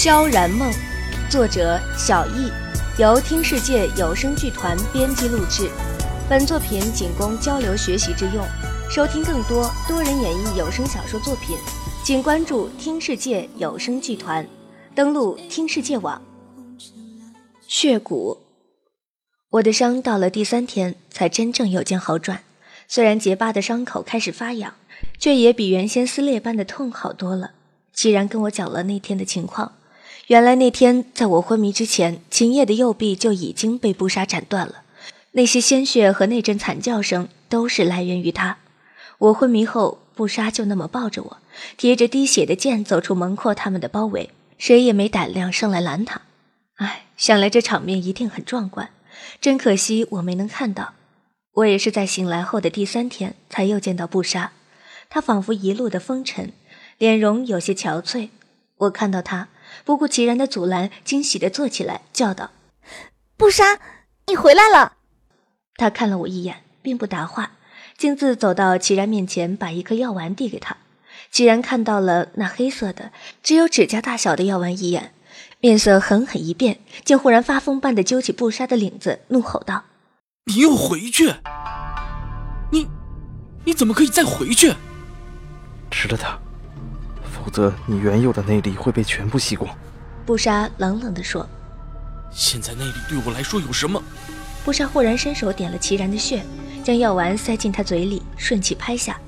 萧然梦，作者小易，由听世界有声剧团编辑录制。本作品仅供交流学习之用。收听更多多人演绎有声小说作品，请关注听世界有声剧团。登录听世界网。血骨，我的伤到了第三天才真正有见好转。虽然结疤的伤口开始发痒，却也比原先撕裂般的痛好多了。既然跟我讲了那天的情况，原来那天在我昏迷之前，秦叶的右臂就已经被布杀斩断了。那些鲜血和那阵惨叫声都是来源于他。我昏迷后，布杀就那么抱着我，提着滴血的剑走出门阔他们的包围，谁也没胆量上来拦他。唉，想来这场面一定很壮观，真可惜我没能看到。我也是在醒来后的第三天才又见到布杀，他仿佛一路的风尘。脸容有些憔悴，我看到他不顾齐然的阻拦，惊喜的坐起来，叫道：“不杀，你回来了！”他看了我一眼，并不答话，径自走到齐然面前，把一颗药丸递给他。齐然看到了那黑色的、只有指甲大小的药丸一眼，面色狠狠一变，竟忽然发疯般的揪起布杀的领子，怒吼道：“你又回去？你，你怎么可以再回去？吃了它！”否则，你原有的内力会被全部吸光。”布莎冷冷地说。“现在内力对我来说有什么？”布莎忽然伸手点了齐然的穴，将药丸塞进他嘴里，顺气拍下。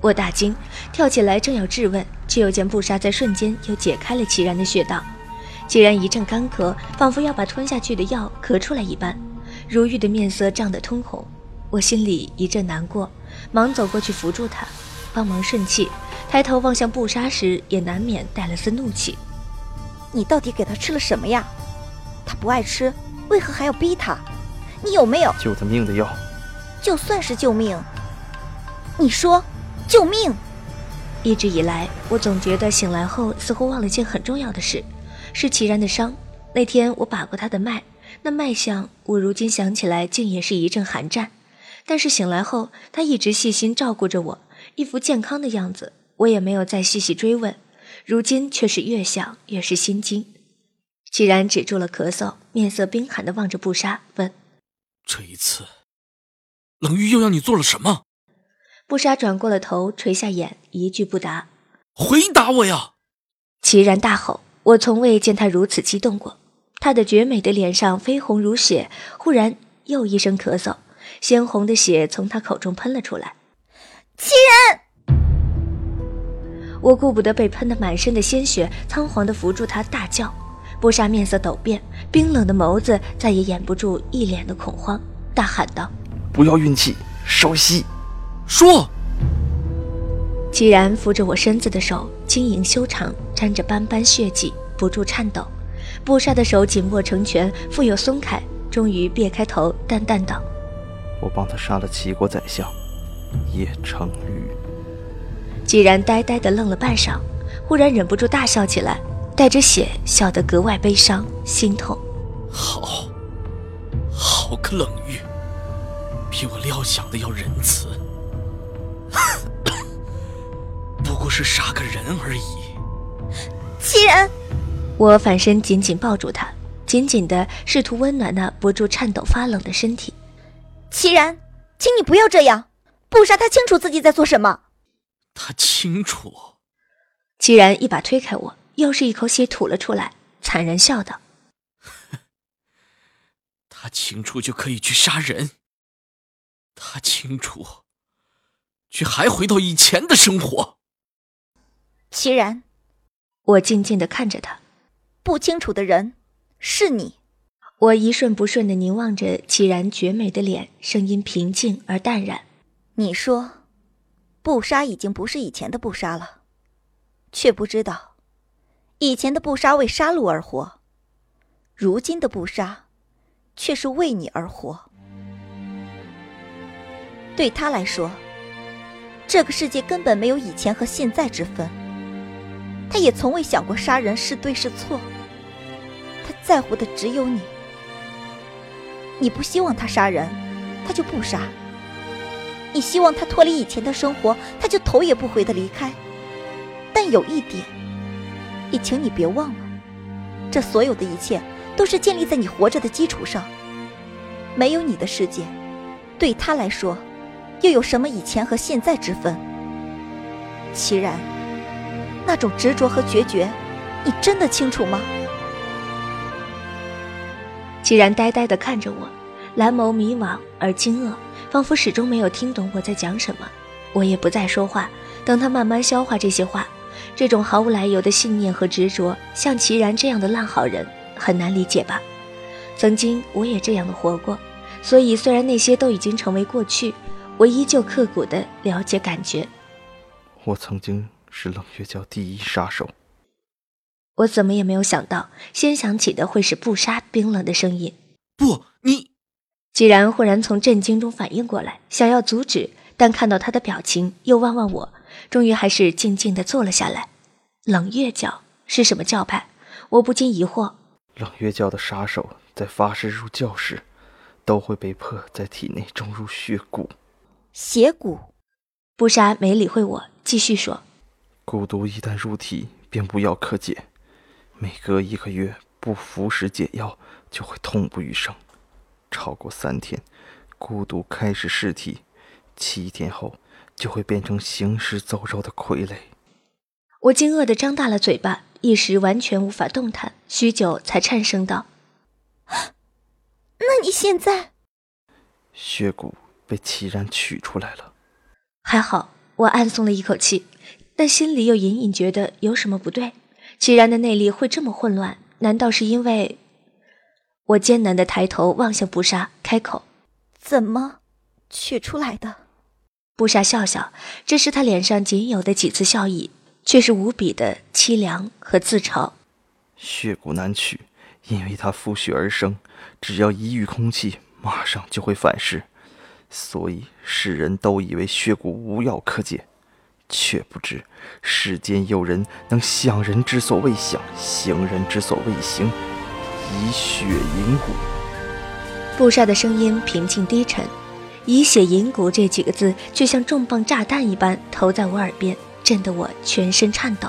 我大惊，跳起来正要质问，却又见布莎在瞬间又解开了齐然的穴道。齐然一阵干咳，仿佛要把吞下去的药咳出来一般，如玉的面色涨得通红。我心里一阵难过，忙走过去扶住他，帮忙顺气。抬头望向布莎时，也难免带了丝怒气。你到底给他吃了什么呀？他不爱吃，为何还要逼他？你有没有救他命的药？就算是救命，你说救命？一直以来，我总觉得醒来后似乎忘了件很重要的事，是齐然的伤。那天我把过他的脉，那脉象，我如今想起来，竟也是一阵寒战。但是醒来后，他一直细心照顾着我，一副健康的样子。我也没有再细细追问，如今却是越想越是心惊。齐然止住了咳嗽，面色冰寒的望着布莎，问：“这一次，冷玉又要你做了什么？”布莎转过了头，垂下眼，一句不答。回答我呀！齐然大吼：“我从未见他如此激动过。”他的绝美的脸上绯红如血，忽然又一声咳嗽，鲜红的血从他口中喷了出来。齐然。我顾不得被喷得满身的鲜血，仓皇地扶住他，大叫。布莎面色陡变，冰冷的眸子再也掩不住一脸的恐慌，大喊道：“不要运气，稍息。”说。齐然扶着我身子的手轻盈修长，沾着斑斑血迹，不住颤抖。布莎的手紧握成拳，复又松开，终于别开头，淡淡道：“我帮他杀了齐国宰相叶成玉。”既然呆呆地愣了半晌，忽然忍不住大笑起来，带着血笑得格外悲伤心痛。好，好个冷玉，比我料想的要仁慈。不过是杀个人而已。齐然，我反身紧紧抱住他，紧紧的试图温暖那不住颤抖发冷的身体。齐然，请你不要这样，不杀他清楚自己在做什么。他清楚。齐然一把推开我，又是一口血吐了出来，惨然笑道：“ 他清楚就可以去杀人。他清楚，却还回到以前的生活。”齐然，我静静的看着他。不清楚的人是你。我一瞬不瞬的凝望着齐然绝美的脸，声音平静而淡然：“你说。”布莎已经不是以前的布莎了，却不知道，以前的布莎为杀戮而活，如今的布莎，却是为你而活。对他来说，这个世界根本没有以前和现在之分。他也从未想过杀人是对是错，他在乎的只有你。你不希望他杀人，他就不杀。你希望他脱离以前的生活，他就头也不回的离开。但有一点，也请你别忘了，这所有的一切都是建立在你活着的基础上。没有你的世界，对他来说，又有什么以前和现在之分？齐然，那种执着和决绝，你真的清楚吗？齐然呆呆地看着我，蓝眸迷惘而惊愕，仿佛始终没有听懂我在讲什么。我也不再说话，等他慢慢消化这些话。这种毫无来由的信念和执着，像齐然这样的烂好人很难理解吧？曾经我也这样的活过，所以虽然那些都已经成为过去，我依旧刻骨的了解感觉。我曾经是冷月教第一杀手。我怎么也没有想到，先响起的会是不杀冰冷的声音。不，你。既然忽然从震惊中反应过来，想要阻止，但看到他的表情，又望望我。终于还是静静的坐了下来。冷月教是什么教派？我不禁疑惑。冷月教的杀手在发誓入教时，都会被迫在体内种入血蛊。血蛊？布莎没理会我，继续说：蛊毒一旦入体，便无药可解。每隔一个月不服食解药，就会痛不欲生。超过三天，孤独开始尸体；七天后。就会变成行尸走肉的傀儡。我惊愕的张大了嘴巴，一时完全无法动弹，许久才颤声道：“那你现在？”血骨被齐然取出来了。还好，我暗松了一口气，但心里又隐隐觉得有什么不对。齐然的内力会这么混乱？难道是因为……我艰难的抬头望向布莎，开口：“怎么取出来的？”布莎笑笑，这是他脸上仅有的几次笑意，却是无比的凄凉和自嘲。血骨难取，因为它覆血而生，只要一遇空气，马上就会反噬，所以世人都以为血骨无药可解，却不知世间有人能想人之所未想，行人之所未行，以血引骨。布莎的声音平静低沉。以血引骨这几个字，却像重磅炸弹一般投在我耳边，震得我全身颤抖。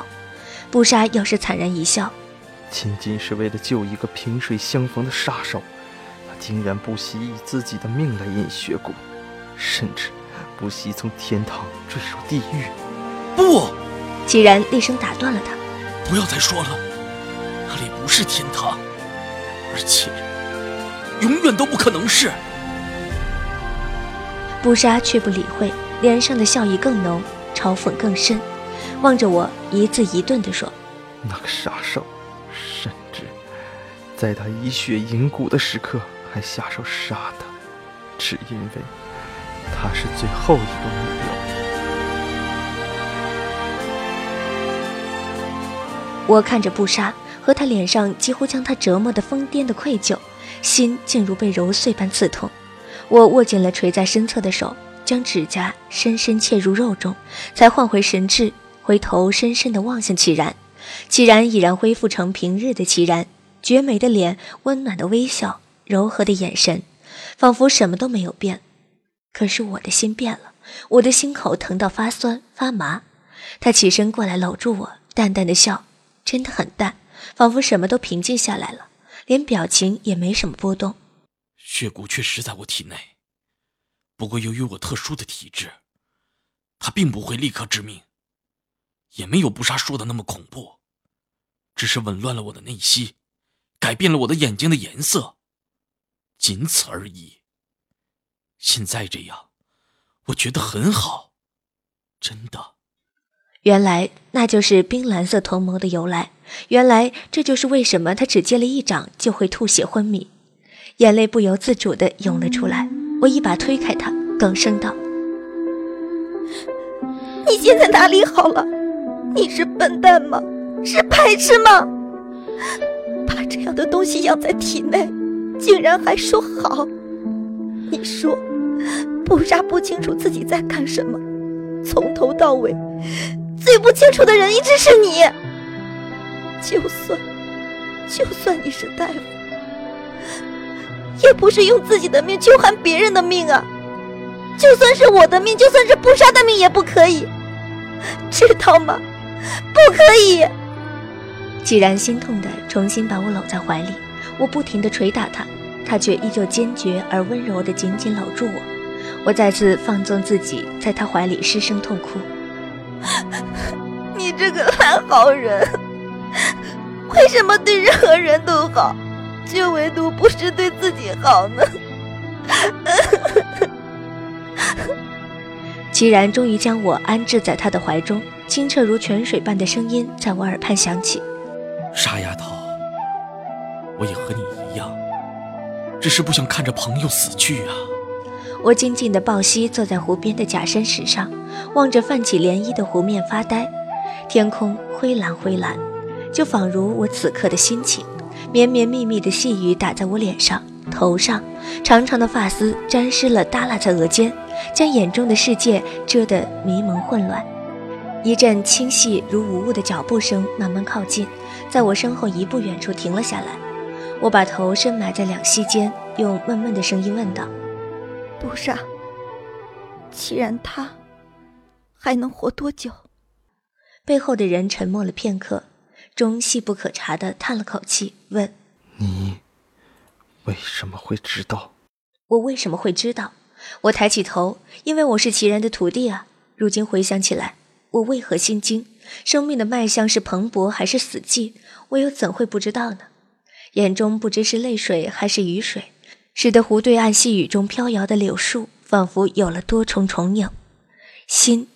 布莎要是惨然一笑，仅仅是为了救一个萍水相逢的杀手，他竟然不惜以自己的命来引血骨，甚至不惜从天堂坠入地狱。不，既然厉声打断了他，不要再说了，那里不是天堂，而且永远都不可能是。布莎却不理会，脸上的笑意更浓，嘲讽更深，望着我一字一顿地说：“那个杀手，甚至在他以血饮骨的时刻还下手杀他，只因为他是最后一个目标。”我看着布莎和他脸上几乎将他折磨得疯癫的愧疚，心竟如被揉碎般刺痛。我握紧了垂在身侧的手，将指甲深深嵌入肉中，才换回神智，回头深深地望向齐然。齐然已然恢复成平日的齐然，绝美的脸，温暖的微笑，柔和的眼神，仿佛什么都没有变。可是我的心变了，我的心口疼到发酸发麻。他起身过来搂住我，淡淡的笑，真的很淡，仿佛什么都平静下来了，连表情也没什么波动。血蛊确实在我体内，不过由于我特殊的体质，它并不会立刻致命，也没有不杀说的那么恐怖，只是紊乱了我的内息，改变了我的眼睛的颜色，仅此而已。现在这样，我觉得很好，真的。原来那就是冰蓝色瞳眸的由来，原来这就是为什么他只接了一掌就会吐血昏迷。眼泪不由自主地涌了出来，我一把推开他，哽声道：“你现在哪里好了？你是笨蛋吗？是白痴吗？把这样的东西养在体内，竟然还说好？你说，不杀不清楚自己在干什么，从头到尾，最不清楚的人一直是你。就算，就算你是大夫。”也不是用自己的命去换别人的命啊！就算是我的命，就算是不杀的命也不可以，知道吗？不可以！既然心痛的重新把我搂在怀里，我不停的捶打他，他却依旧坚决而温柔的紧紧搂住我。我再次放纵自己，在他怀里失声痛哭。你这个烂好人，为什么对任何人都好，却唯独不是对自己好呢？齐然终于将我安置在他的怀中，清澈如泉水般的声音在我耳畔响起。傻丫头，我也和你一样，只是不想看着朋友死去啊。我静静地抱膝坐在湖边的假山石上，望着泛起涟漪的湖面发呆。天空灰蓝灰蓝，就仿如我此刻的心情。绵绵密密的细雨打在我脸上、头上，长长的发丝沾湿了，耷拉在额间，将眼中的世界遮得迷蒙混乱。一阵轻细如无物的脚步声慢慢靠近。在我身后一步远处停了下来，我把头深埋在两膝间，用闷闷的声音问道：“杜莎，既然他还能活多久？”背后的人沉默了片刻，终细不可察的叹了口气，问：“你为什么会知道？”我为什么会知道？我抬起头，因为我是齐然的徒弟啊。如今回想起来，我为何心惊？生命的脉象是蓬勃还是死寂？我又怎会不知道呢？眼中不知是泪水还是雨水，使得湖对岸细雨中飘摇的柳树仿佛有了多重重影。心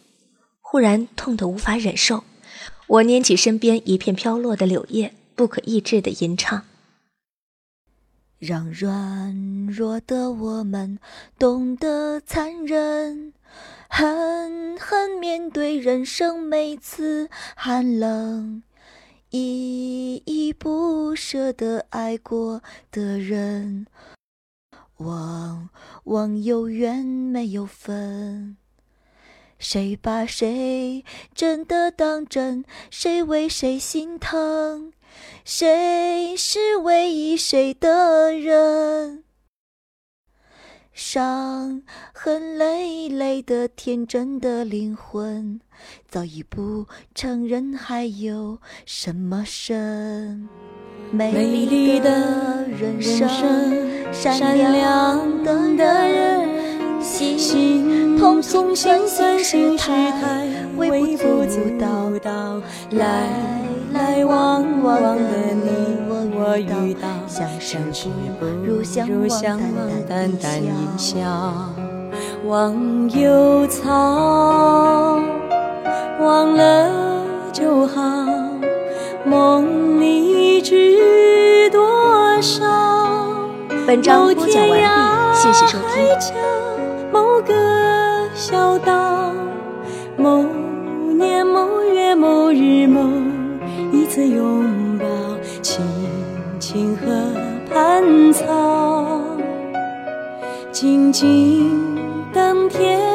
忽然痛得无法忍受，我拈起身边一片飘落的柳叶，不可抑制地吟唱：让软弱的我们懂得残忍。狠狠面对人生每次寒冷，依依不舍的爱过的人，忘忘有缘没有分，谁把谁真的当真？谁为谁心疼？谁是唯一谁的人？伤痕累累的天真的灵魂，早已不承认还有什么神。美丽的人生，善良的痛痛心事太微不足道，来来往往的你。我遇到，相识不如相忘，淡淡一笑，忘忧草，忘了就好，梦里知多少。本章播讲完毕，谢谢收听。小岛，某年某月某日某一次拥抱，青青河畔草，静静等天。